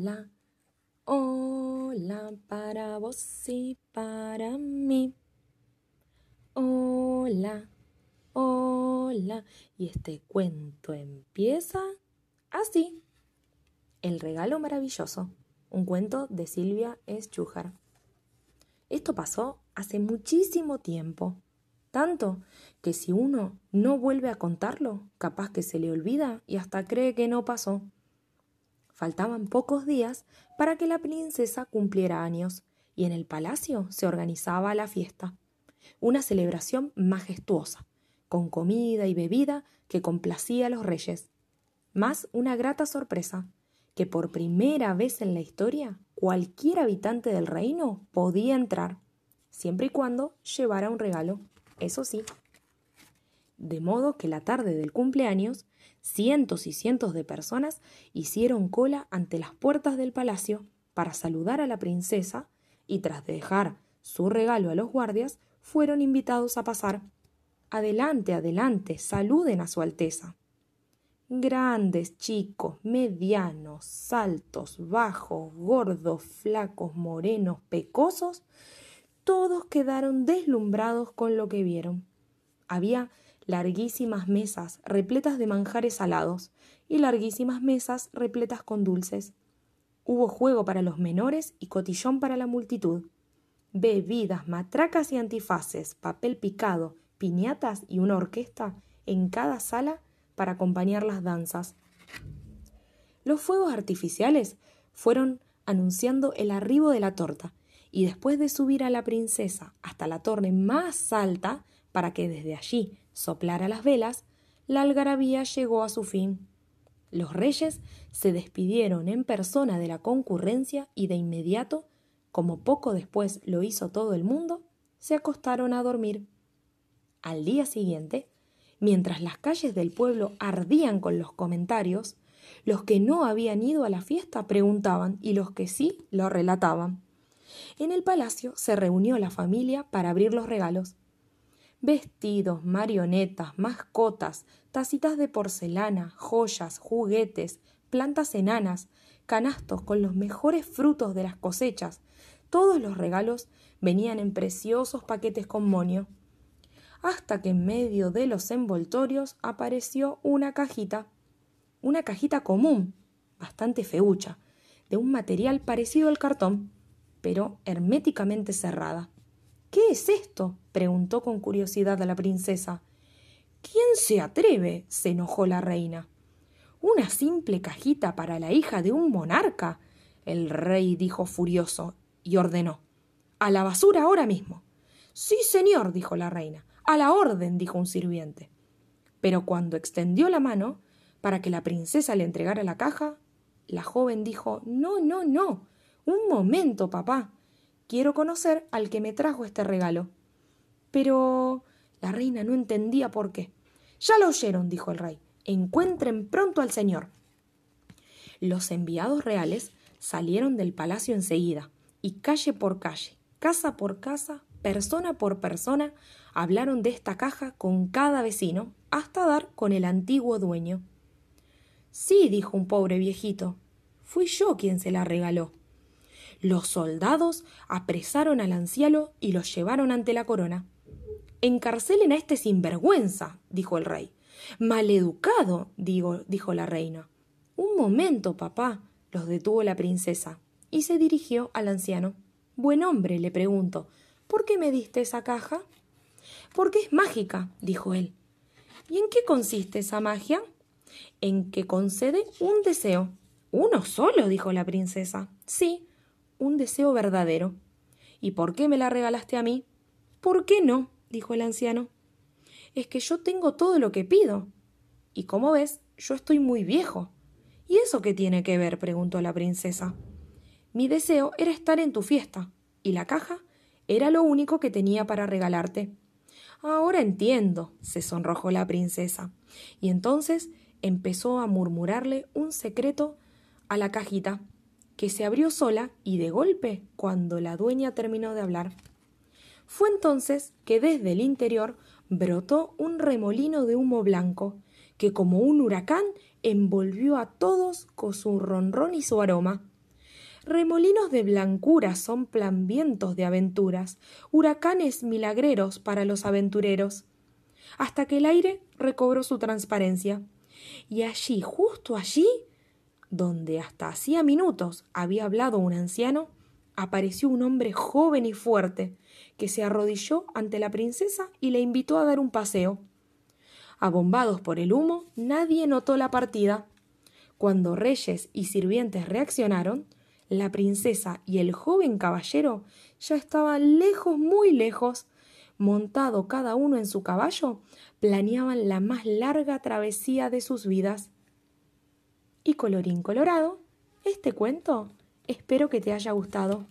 Hola, hola para vos y para mí. Hola, hola. Y este cuento empieza así. El regalo maravilloso. Un cuento de Silvia Schújar. Esto pasó hace muchísimo tiempo. Tanto que si uno no vuelve a contarlo, capaz que se le olvida y hasta cree que no pasó. Faltaban pocos días para que la princesa cumpliera años, y en el palacio se organizaba la fiesta. Una celebración majestuosa, con comida y bebida que complacía a los reyes. Más una grata sorpresa, que por primera vez en la historia cualquier habitante del reino podía entrar, siempre y cuando llevara un regalo, eso sí. De modo que la tarde del cumpleaños cientos y cientos de personas hicieron cola ante las puertas del palacio para saludar a la princesa y tras dejar su regalo a los guardias, fueron invitados a pasar. Adelante, adelante, saluden a su Alteza. Grandes, chicos, medianos, altos, bajos, gordos, flacos, morenos, pecosos, todos quedaron deslumbrados con lo que vieron. Había larguísimas mesas repletas de manjares salados y larguísimas mesas repletas con dulces. Hubo juego para los menores y cotillón para la multitud. Bebidas, matracas y antifaces, papel picado, piñatas y una orquesta en cada sala para acompañar las danzas. Los fuegos artificiales fueron anunciando el arribo de la torta, y después de subir a la princesa hasta la torre más alta, para que desde allí soplara las velas, la algarabía llegó a su fin. Los reyes se despidieron en persona de la concurrencia y de inmediato, como poco después lo hizo todo el mundo, se acostaron a dormir. Al día siguiente, mientras las calles del pueblo ardían con los comentarios, los que no habían ido a la fiesta preguntaban y los que sí lo relataban. En el palacio se reunió la familia para abrir los regalos vestidos, marionetas, mascotas, tacitas de porcelana, joyas, juguetes, plantas enanas, canastos con los mejores frutos de las cosechas. Todos los regalos venían en preciosos paquetes con monio. Hasta que en medio de los envoltorios apareció una cajita, una cajita común, bastante feucha, de un material parecido al cartón, pero herméticamente cerrada. ¿Qué es esto? preguntó con curiosidad a la princesa. ¿Quién se atreve? se enojó la reina. ¿Una simple cajita para la hija de un monarca? El rey dijo furioso y ordenó. A la basura ahora mismo. Sí, señor, dijo la reina. A la orden, dijo un sirviente. Pero cuando extendió la mano para que la princesa le entregara la caja, la joven dijo No, no, no. Un momento, papá. Quiero conocer al que me trajo este regalo. Pero la reina no entendía por qué. Ya lo oyeron, dijo el rey. Encuentren pronto al señor. Los enviados reales salieron del palacio enseguida, y calle por calle, casa por casa, persona por persona, hablaron de esta caja con cada vecino, hasta dar con el antiguo dueño. Sí, dijo un pobre viejito, fui yo quien se la regaló. Los soldados apresaron al anciano y lo llevaron ante la corona. Encarcelen a este sinvergüenza, dijo el rey. Maleducado, digo, dijo la reina. Un momento, papá, los detuvo la princesa, y se dirigió al anciano. Buen hombre, le pregunto, ¿por qué me diste esa caja? Porque es mágica, dijo él. ¿Y en qué consiste esa magia? En que concede un deseo. ¿Uno solo? dijo la princesa. Sí, un deseo verdadero. ¿Y por qué me la regalaste a mí? ¿Por qué no? dijo el anciano. Es que yo tengo todo lo que pido. Y como ves, yo estoy muy viejo. ¿Y eso qué tiene que ver? preguntó la princesa. Mi deseo era estar en tu fiesta, y la caja era lo único que tenía para regalarte. Ahora entiendo, se sonrojó la princesa, y entonces empezó a murmurarle un secreto a la cajita que se abrió sola y de golpe cuando la dueña terminó de hablar. Fue entonces que desde el interior brotó un remolino de humo blanco, que como un huracán envolvió a todos con su ronrón y su aroma. Remolinos de blancura soplan vientos de aventuras, huracanes milagreros para los aventureros, hasta que el aire recobró su transparencia. Y allí, justo allí, donde hasta hacía minutos había hablado un anciano, apareció un hombre joven y fuerte, que se arrodilló ante la princesa y le invitó a dar un paseo. Abombados por el humo, nadie notó la partida. Cuando reyes y sirvientes reaccionaron, la princesa y el joven caballero ya estaban lejos, muy lejos. Montado cada uno en su caballo, planeaban la más larga travesía de sus vidas. Y colorín colorado, este cuento espero que te haya gustado.